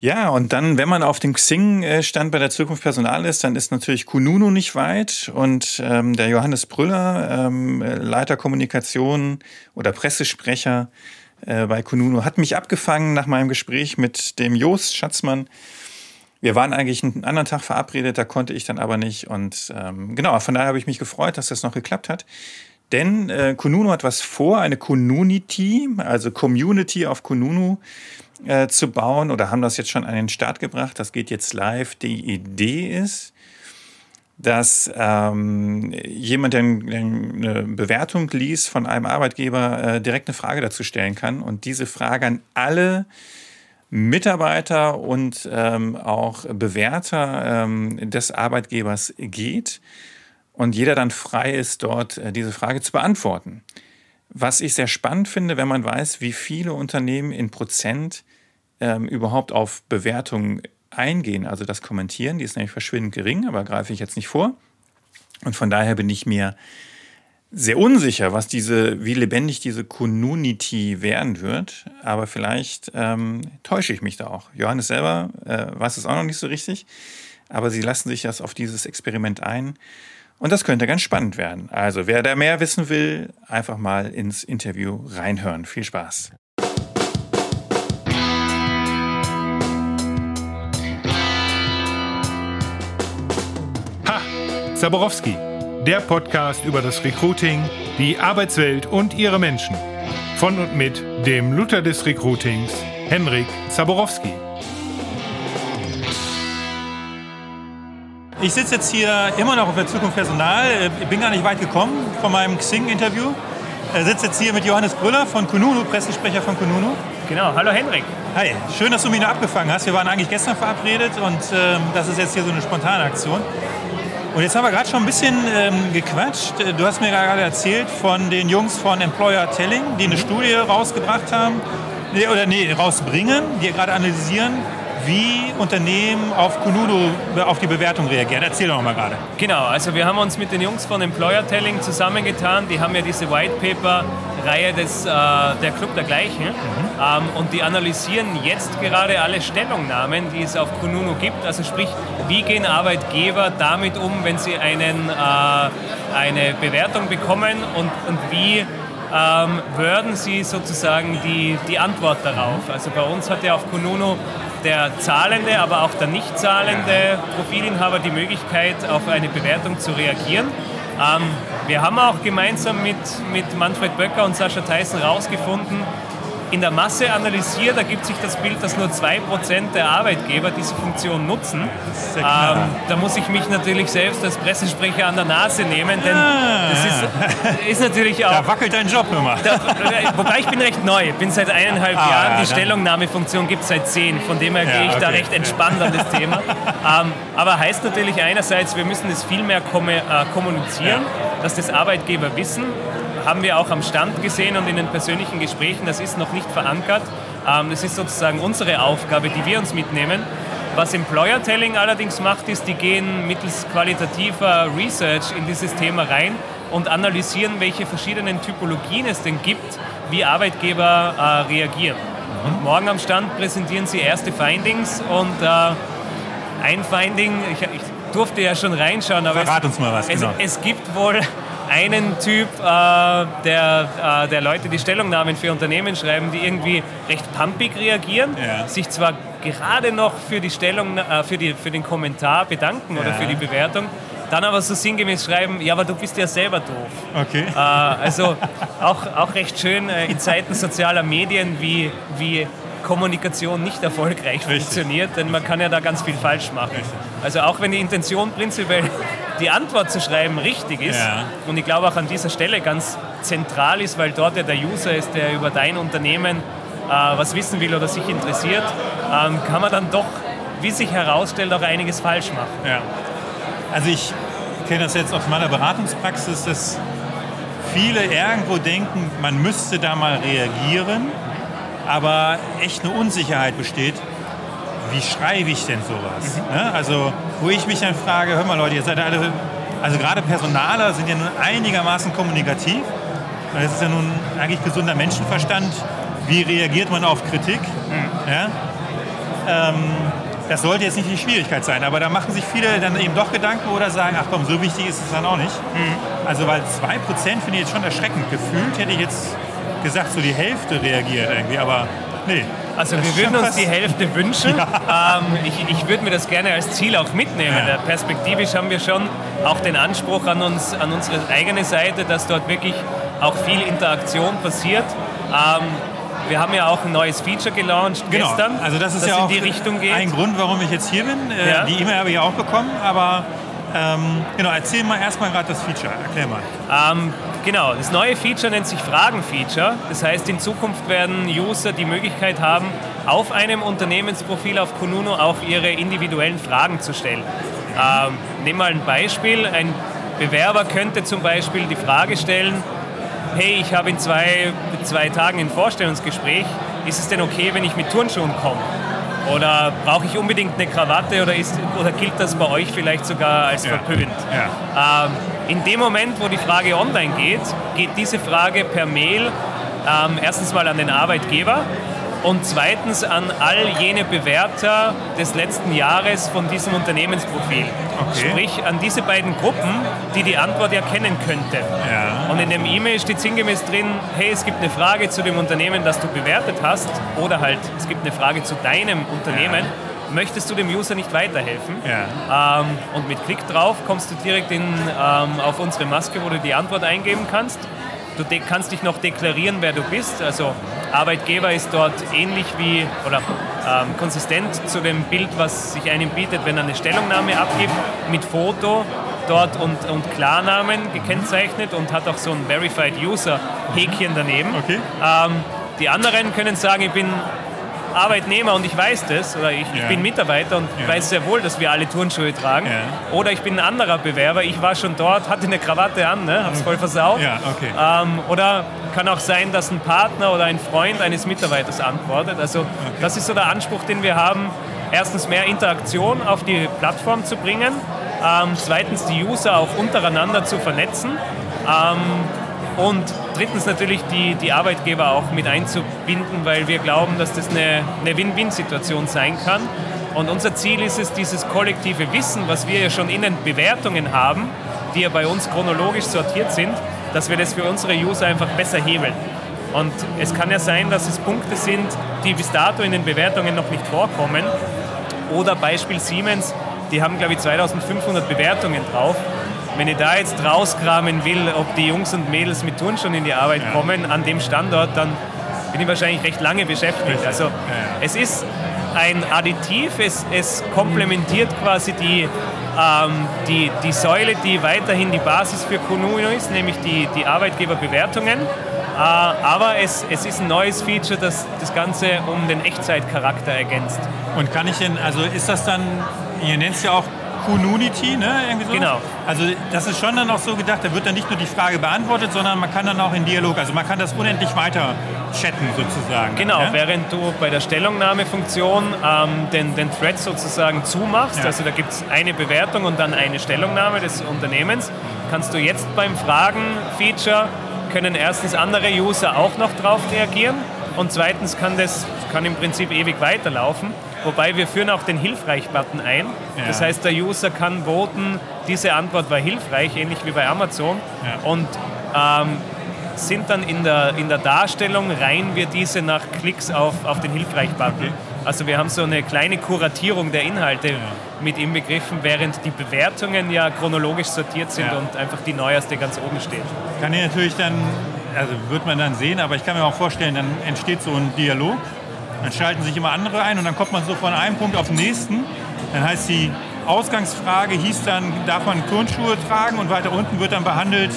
Ja, und dann, wenn man auf dem Xing-Stand bei der Zukunft Personal ist, dann ist natürlich Kununu nicht weit und ähm, der Johannes Brüller, ähm, Leiter Kommunikation oder Pressesprecher äh, bei Kununu, hat mich abgefangen nach meinem Gespräch mit dem Jost Schatzmann. Wir waren eigentlich einen anderen Tag verabredet, da konnte ich dann aber nicht. Und ähm, genau, von daher habe ich mich gefreut, dass das noch geklappt hat. Denn äh, Kununu hat was vor, eine Kununity, also Community auf Kununu äh, zu bauen oder haben das jetzt schon an den Start gebracht. Das geht jetzt live. Die Idee ist, dass ähm, jemand, der eine Bewertung liest von einem Arbeitgeber, äh, direkt eine Frage dazu stellen kann und diese Frage an alle Mitarbeiter und ähm, auch Bewerter ähm, des Arbeitgebers geht und jeder dann frei ist, dort äh, diese Frage zu beantworten. Was ich sehr spannend finde, wenn man weiß, wie viele Unternehmen in Prozent ähm, überhaupt auf Bewertungen eingehen, also das Kommentieren, die ist nämlich verschwindend gering, aber greife ich jetzt nicht vor. Und von daher bin ich mir sehr unsicher, was diese, wie lebendig diese Community werden wird. Aber vielleicht ähm, täusche ich mich da auch. Johannes selber äh, weiß es auch noch nicht so richtig, aber sie lassen sich das auf dieses Experiment ein. Und das könnte ganz spannend werden. Also wer da mehr wissen will, einfach mal ins Interview reinhören. Viel Spaß. Zaborowski, der Podcast über das Recruiting, die Arbeitswelt und ihre Menschen. Von und mit dem Luther des Recruitings, Henrik Zaborowski. Ich sitze jetzt hier immer noch auf der Zukunft Personal. Ich bin gar nicht weit gekommen von meinem Xing-Interview. Ich sitze jetzt hier mit Johannes Brüller von Kununu, Pressesprecher von Kununu. Genau, hallo Henrik. Hi, schön, dass du mich noch abgefangen hast. Wir waren eigentlich gestern verabredet und ähm, das ist jetzt hier so eine spontane Aktion. Und jetzt haben wir gerade schon ein bisschen ähm, gequatscht. Du hast mir gerade erzählt von den Jungs von Employer Telling, die eine Studie rausgebracht haben, oder nee, rausbringen, die gerade analysieren, wie Unternehmen auf Kununu auf die Bewertung reagieren. Erzähl doch mal gerade. Genau, also wir haben uns mit den Jungs von Employer Telling zusammengetan. Die haben ja diese White Paper Reihe des, äh, der Club der Gleichen. Mhm. Ähm, und die analysieren jetzt gerade alle Stellungnahmen, die es auf Kununu gibt. Also sprich, wie gehen Arbeitgeber damit um, wenn sie einen, äh, eine Bewertung bekommen und, und wie ähm, würden Sie sozusagen die, die Antwort darauf? Also bei uns hat ja auf Kununu der zahlende, aber auch der nicht zahlende Profilinhaber die Möglichkeit, auf eine Bewertung zu reagieren. Ähm, wir haben auch gemeinsam mit, mit Manfred Böcker und Sascha Theissen herausgefunden, in der Masse analysiert ergibt sich das Bild, dass nur 2% der Arbeitgeber diese Funktion nutzen. Ähm, da muss ich mich natürlich selbst als Pressesprecher an der Nase nehmen, denn ah. das ist, ist, natürlich auch... Da wackelt dein Job immer. Da, wobei ich bin recht neu, bin seit eineinhalb ah, Jahren, die Stellungnahmefunktion gibt es seit zehn, von dem her ja, gehe ich okay, da recht entspannt an das Thema. Ähm, aber heißt natürlich einerseits, wir müssen es viel mehr äh, kommunizieren, ja. dass das Arbeitgeber wissen, haben wir auch am Stand gesehen und in den persönlichen Gesprächen, das ist noch nicht verankert. Ähm, das ist sozusagen unsere Aufgabe, die wir uns mitnehmen. Was Employer Telling allerdings macht, ist, die gehen mittels qualitativer Research in dieses Thema rein und analysieren, welche verschiedenen Typologien es denn gibt, wie Arbeitgeber äh, reagieren. Und morgen am Stand präsentieren sie erste Findings und äh, ein Finding, ich, ich, durfte ja schon reinschauen, aber Verrat es, uns mal was, genau. es, es gibt wohl einen Typ äh, der, äh, der Leute, die Stellungnahmen für Unternehmen schreiben, die irgendwie recht pumpig reagieren, ja. sich zwar gerade noch für, die Stellung, äh, für, die, für den Kommentar bedanken ja. oder für die Bewertung, dann aber so sinngemäß schreiben, ja, aber du bist ja selber doof. Okay. Äh, also auch, auch recht schön äh, in Zeiten sozialer Medien, wie, wie Kommunikation nicht erfolgreich Richtig. funktioniert, denn man kann ja da ganz viel falsch machen. Richtig. Also auch wenn die Intention prinzipiell die Antwort zu schreiben richtig ist ja. und ich glaube auch an dieser Stelle ganz zentral ist, weil dort ja der User ist, der über dein Unternehmen äh, was wissen will oder sich interessiert, ähm, kann man dann doch, wie sich herausstellt, auch einiges falsch machen. Ja. Also ich kenne das jetzt aus meiner Beratungspraxis, dass viele irgendwo denken, man müsste da mal reagieren, aber echt eine Unsicherheit besteht, wie schreibe ich denn sowas? Mhm. Ne? Also, wo ich mich dann frage, hör mal Leute, ihr seid alle, also gerade Personaler sind ja nun einigermaßen kommunikativ. Und das ist ja nun eigentlich gesunder Menschenverstand. Wie reagiert man auf Kritik? Mhm. Ja? Ähm, das sollte jetzt nicht die Schwierigkeit sein, aber da machen sich viele dann eben doch Gedanken oder sagen, ach komm, so wichtig ist es dann auch nicht. Mhm. Also weil 2% finde ich jetzt schon erschreckend. Gefühlt hätte ich jetzt gesagt, so die Hälfte reagiert irgendwie, aber nee. Also wir würden uns die Hälfte wünschen. Ja. Ähm, ich, ich würde mir das gerne als Ziel auch mitnehmen. Ja. Perspektivisch haben wir schon auch den Anspruch an, uns, an unsere eigene Seite, dass dort wirklich auch viel Interaktion passiert. Ähm, wir haben ja auch ein neues Feature gelauncht genau. gestern, also das ist ja auch ein Grund, warum ich jetzt hier bin. Äh, ja. Die E-Mail habe ich ja auch bekommen, aber ähm, genau, erzähl mal erstmal gerade das Feature, erklär mal. Ähm, genau, das neue Feature nennt sich Fragen-Feature. Das heißt, in Zukunft werden User die Möglichkeit haben, auf einem Unternehmensprofil auf Konuno auch ihre individuellen Fragen zu stellen. Ähm, nehmen wir mal ein Beispiel. Ein Bewerber könnte zum Beispiel die Frage stellen, hey, ich habe in zwei, zwei Tagen ein Vorstellungsgespräch, ist es denn okay, wenn ich mit Turnschuhen komme? Oder brauche ich unbedingt eine Krawatte oder, ist, oder gilt das bei euch vielleicht sogar als ja. verpönt? Ja. Ähm, in dem Moment, wo die Frage online geht, geht diese Frage per Mail ähm, erstens mal an den Arbeitgeber und zweitens an all jene Bewerter des letzten Jahres von diesem Unternehmensprofil. Okay. Sprich an diese beiden Gruppen, die die Antwort erkennen könnte. Ja. Und in dem E-Mail steht sinngemäß drin, hey, es gibt eine Frage zu dem Unternehmen, das du bewertet hast oder halt, es gibt eine Frage zu deinem Unternehmen. Ja möchtest du dem User nicht weiterhelfen. Ja. Ähm, und mit Klick drauf kommst du direkt in, ähm, auf unsere Maske, wo du die Antwort eingeben kannst. Du kannst dich noch deklarieren, wer du bist. Also Arbeitgeber ist dort ähnlich wie oder ähm, konsistent zu dem Bild, was sich einem bietet, wenn er eine Stellungnahme abgibt, mit Foto dort und, und Klarnamen gekennzeichnet und hat auch so ein Verified User Häkchen daneben. Okay. Ähm, die anderen können sagen, ich bin Arbeitnehmer und ich weiß das, oder ich, ich bin Mitarbeiter und ja. weiß sehr wohl, dass wir alle Turnschuhe tragen. Ja. Oder ich bin ein anderer Bewerber, ich war schon dort, hatte eine Krawatte an, ne, hab's voll versaut. Ja, okay. Ähm, oder kann auch sein, dass ein Partner oder ein Freund eines Mitarbeiters antwortet. Also okay. das ist so der Anspruch, den wir haben. Erstens mehr Interaktion auf die Plattform zu bringen. Ähm, zweitens die User auch untereinander zu vernetzen. Ähm, und drittens natürlich die, die Arbeitgeber auch mit einzubinden, weil wir glauben, dass das eine, eine Win-Win-Situation sein kann. Und unser Ziel ist es, dieses kollektive Wissen, was wir ja schon in den Bewertungen haben, die ja bei uns chronologisch sortiert sind, dass wir das für unsere User einfach besser hebeln. Und es kann ja sein, dass es Punkte sind, die bis dato in den Bewertungen noch nicht vorkommen. Oder Beispiel Siemens, die haben, glaube ich, 2500 Bewertungen drauf. Wenn ich da jetzt rauskramen will, ob die Jungs und Mädels mit Turnschuhen in die Arbeit ja. kommen an dem Standort, dann bin ich wahrscheinlich recht lange beschäftigt. Also ja. es ist ein Additiv, es, es komplementiert quasi die, ähm, die, die Säule, die weiterhin die Basis für Konuno ist, nämlich die, die Arbeitgeberbewertungen. Äh, aber es, es ist ein neues Feature, das das Ganze um den Echtzeitcharakter ergänzt. Und kann ich denn, also ist das dann, ihr nennt es ja auch Community, ne? Irgendwie so. Genau. Also das ist schon dann auch so gedacht, da wird dann nicht nur die Frage beantwortet, sondern man kann dann auch in Dialog, also man kann das unendlich weiter chatten sozusagen. Genau, ja? während du bei der Stellungnahmefunktion ähm, den, den Thread sozusagen zumachst, ja. also da gibt es eine Bewertung und dann eine Stellungnahme des Unternehmens, kannst du jetzt beim Fragen-Feature können erstens andere User auch noch drauf reagieren und zweitens kann das kann im Prinzip ewig weiterlaufen. Wobei wir führen auch den Hilfreich-Button ein. Ja. Das heißt, der User kann voten, diese Antwort war hilfreich, ähnlich wie bei Amazon. Ja. Und ähm, sind dann in der, in der Darstellung, reihen wir diese nach Klicks auf, auf den Hilfreich-Button. Okay. Also wir haben so eine kleine Kuratierung der Inhalte ja. mit inbegriffen, während die Bewertungen ja chronologisch sortiert sind und einfach die neueste ganz oben steht. Kann ich natürlich dann, also wird man dann sehen, aber ich kann mir auch vorstellen, dann entsteht so ein Dialog dann schalten sich immer andere ein und dann kommt man so von einem Punkt auf den nächsten. Dann heißt die Ausgangsfrage hieß dann, darf man Turnschuhe tragen und weiter unten wird dann behandelt,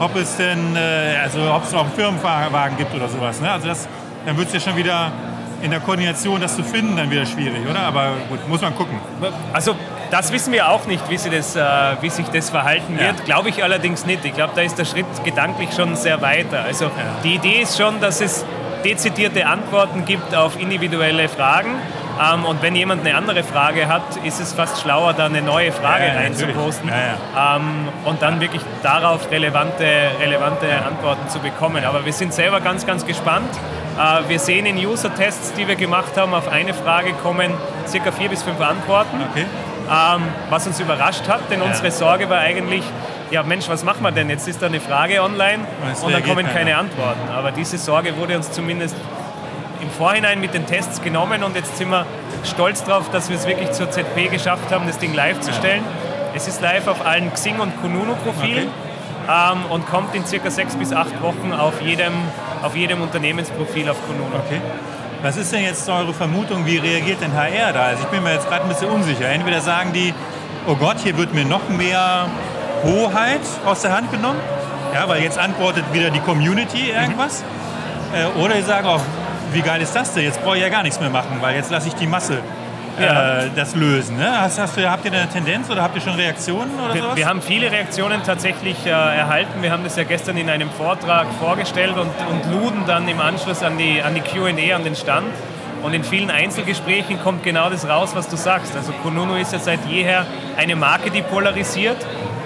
ob es denn, äh, also ob es auch einen Firmenwagen gibt oder sowas. Ne? Also das, dann wird es ja schon wieder in der Koordination, das zu finden, dann wieder schwierig, oder? Aber gut, muss man gucken. Also das wissen wir auch nicht, wie, sie das, äh, wie sich das verhalten wird. Ja. Glaube ich allerdings nicht. Ich glaube, da ist der Schritt gedanklich schon sehr weiter. Also ja. die Idee ist schon, dass es dezidierte Antworten gibt auf individuelle Fragen. Ähm, und wenn jemand eine andere Frage hat, ist es fast schlauer, da eine neue Frage Ja, ja, reinzuposten. Ja, ähm, und dann wirklich darauf relevante, relevante Antworten zu bekommen. Aber wir sind selber ganz, ganz gespannt. Äh, wir sehen in User-Tests, die wir gemacht haben, auf eine Frage kommen circa vier bis fünf Antworten. Okay. Ähm, was uns überrascht hat, denn unsere Sorge war eigentlich, ja Mensch, was machen wir denn? Jetzt ist da eine Frage online Und und reagiert kommen keine keiner. Antworten. Aber diese Sorge wurde uns zumindest im Vorhinein mit den Tests genommen und jetzt sind wir stolz darauf, dass wir es wirklich zur ZP geschafft haben, das Ding live zu stellen. Es ist live auf allen Xing- und Kununu-Profilen ähm, und kommt in circa sechs bis acht Wochen auf jedem, auf jedem Unternehmensprofil auf Kununu. Okay. Was ist denn jetzt eure Vermutung, wie reagiert denn HR da? Also ich bin mir jetzt gerade ein bisschen unsicher. Entweder sagen die, oh Gott, hier wird mir noch mehr Hoheit aus der Hand genommen, ja, weil jetzt antwortet wieder die Community irgendwas. Äh, oder die sagen auch, wie geil ist das denn? Jetzt brauche ich ja gar nichts mehr machen, weil jetzt lasse ich die Masse Ja. äh, das lösen. Ne? Hast, hast du, habt ihr eine Tendenz oder habt ihr schon Reaktionen oder Wir, sowas? wir haben viele Reaktionen tatsächlich äh, erhalten. Wir haben das ja gestern in einem Vortrag vorgestellt und, und luden dann im Anschluss an die, an die QA, an den Stand. Und in vielen Einzelgesprächen kommt genau das raus, was du sagst. Also Kununu ist ja seit jeher eine Marke, die polarisiert.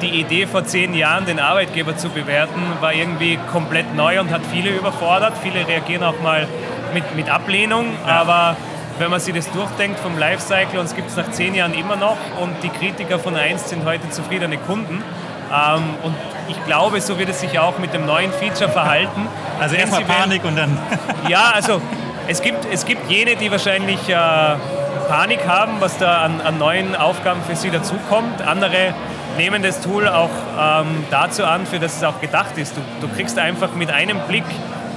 Die Idee vor zehn Jahren, den Arbeitgeber zu bewerten, war irgendwie komplett neu und hat viele überfordert. Viele reagieren auch mal mit, mit Ablehnung, aber wenn man sich das durchdenkt vom Lifecycle, uns gibt es nach zehn Jahren immer noch und die Kritiker von 1 sind heute zufriedene Kunden. Ähm, und ich glaube, so wird es sich auch mit dem neuen Feature verhalten. also erstmal Panik und dann. ja, also es gibt, es gibt jene, die wahrscheinlich äh, Panik haben, was da an, an neuen Aufgaben für sie dazukommt. Andere nehmen das Tool auch ähm, dazu an, für das es auch gedacht ist. Du, du kriegst einfach mit einem Blick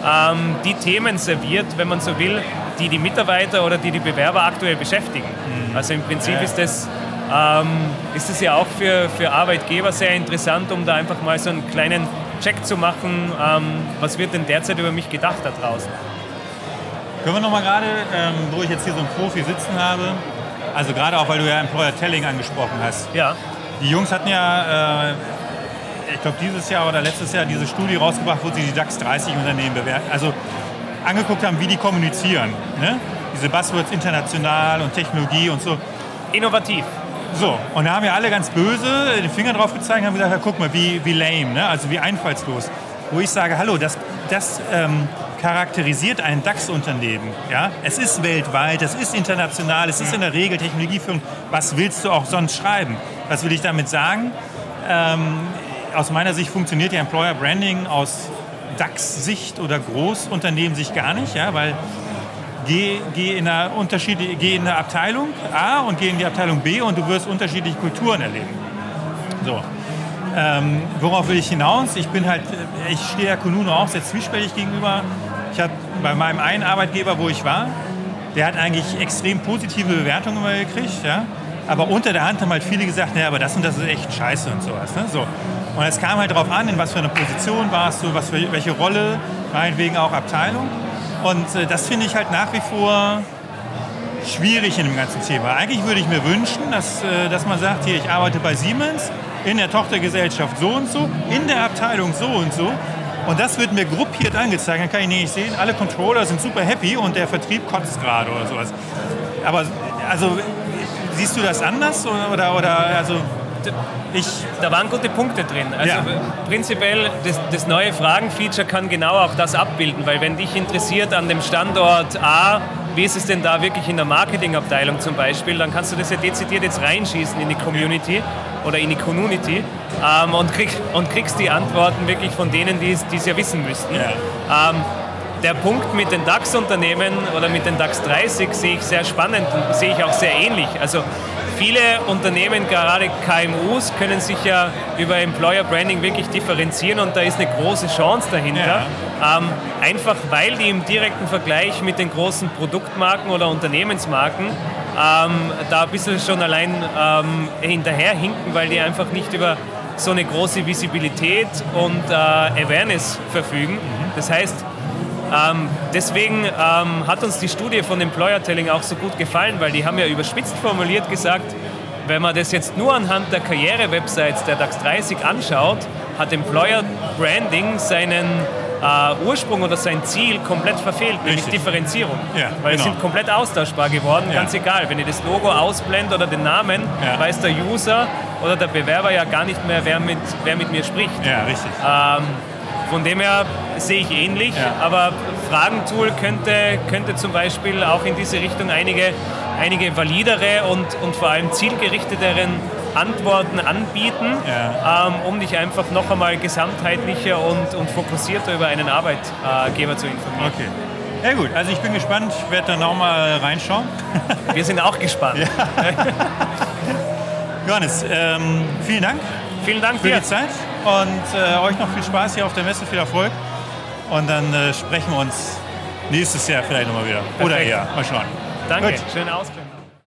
ähm, die Themen serviert, wenn man so will, die die Mitarbeiter oder die die Bewerber aktuell beschäftigen. Also im Prinzip Ja. ist das ähm, ist es ja auch für, für Arbeitgeber sehr interessant, um da einfach mal so einen kleinen Check zu machen, ähm, was wird denn derzeit über mich gedacht da draußen. Können wir noch mal gerade, ähm, wo ich jetzt hier so einen Profi sitzen habe, also gerade auch, weil du ja Employer Telling angesprochen hast. Ja, Die Jungs hatten ja, äh, ich glaube dieses Jahr oder letztes Jahr diese Studie rausgebracht, wo sie die DAX 30 Unternehmen bewerten, also angeguckt haben, wie die kommunizieren. Ne? Diese Buzzwords international und Technologie und so. innovativ. So, und da haben ja alle ganz böse den Finger drauf gezeigt und haben gesagt, ja, guck mal, wie, wie lame, ne? also wie einfallslos. Wo ich sage, hallo, das, das ähm, charakterisiert ein DAX-Unternehmen. Ja? Es ist weltweit, es ist international, es ist in der Regel Technologieführung. Was willst du auch sonst schreiben? Was will ich damit sagen? Ähm, aus meiner Sicht funktioniert ja Employer Branding aus DAX-Sicht oder Großunternehmen-Sicht gar nicht, ja? weil geh, geh, in eine Unterschied, geh in eine Abteilung A und geh in die Abteilung B und du wirst unterschiedliche Kulturen erleben. So. Ähm, worauf will ich hinaus? Ich bin halt, äh, ich stehe ja Kununu auch sehr zwiespältig gegenüber. Ich habe bei meinem einen Arbeitgeber, wo ich war, der hat eigentlich extrem positive Bewertungen immer gekriegt, ja. Aber unter der Hand haben halt viele gesagt, naja, aber das und das ist echt scheiße und sowas. Ne? So. Und es kam halt darauf an, in was für einer Position warst du, was für, welche Rolle, meinetwegen auch Abteilung. Und äh, das finde ich halt nach wie vor schwierig in dem ganzen Thema. Eigentlich würde ich mir wünschen, dass, äh, dass man sagt, hier, ich arbeite bei Siemens, in der Tochtergesellschaft so und so, in der Abteilung so und so. Und das wird mir gruppiert angezeigt. Dann kann ich nicht sehen, alle Controller sind super happy und der Vertrieb kotzt gerade oder sowas. Aber also, siehst du das anders? Oder, oder, also, ich, Da waren gute Punkte drin. Also Ja. prinzipiell, das, das neue Fragen-Feature kann genau auch das abbilden, weil wenn dich interessiert an dem Standort A, wie ist es denn da wirklich in der Marketingabteilung zum Beispiel, dann kannst du das ja dezidiert jetzt reinschießen in die Community oder in die Community ähm, und, krieg, und kriegst die Antworten wirklich von denen, die es ja wissen müssten. Ähm, der Punkt mit den DAX-Unternehmen oder mit den DAX 30 sehe ich sehr spannend und sehe ich auch sehr ähnlich. Also viele Unternehmen, gerade KMUs, können sich ja über Employer Branding wirklich differenzieren und da ist eine große Chance dahinter. Ähm, einfach weil die im direkten Vergleich mit den großen Produktmarken oder Unternehmensmarken ähm, da ein bisschen schon allein ähm, hinterherhinken, weil die einfach nicht über so eine große Visibilität und äh, Awareness verfügen. Das heißt, ähm, deswegen ähm, hat uns die Studie von Employer Telling auch so gut gefallen, weil die haben ja überspitzt formuliert gesagt, wenn man das jetzt nur anhand der Karriere-Websites der DAX 30 anschaut, hat Employer Branding seinen äh, Ursprung oder sein Ziel komplett verfehlt, nämlich Richtig. Differenzierung. Ja, Weil genau. sie sind komplett austauschbar geworden, Ja. ganz egal. Wenn ich das Logo ausblende oder den Namen, Ja. weiß der User oder der Bewerber ja gar nicht mehr, wer mit, wer mit mir spricht. Ja, richtig. Ähm, von dem her sehe ich ähnlich, Ja. aber Fragentool könnte, könnte zum Beispiel auch in diese Richtung einige, einige validere und, und vor allem zielgerichtetere Antworten anbieten, Ja. ähm, um dich einfach noch einmal gesamtheitlicher und, und fokussierter über einen Arbeitgeber zu informieren. Okay. Ja gut, also ich bin gespannt, ich werde dann auch mal reinschauen. Wir sind auch gespannt. Johannes, ähm, vielen Dank Vielen Dank für dir. die Zeit und äh, euch noch viel Spaß hier auf der Messe, viel Erfolg. Und dann äh, sprechen wir uns nächstes Jahr vielleicht nochmal wieder. Oder Perfekt. eher. Mal schauen. Danke, Gut. schönen Ausblick.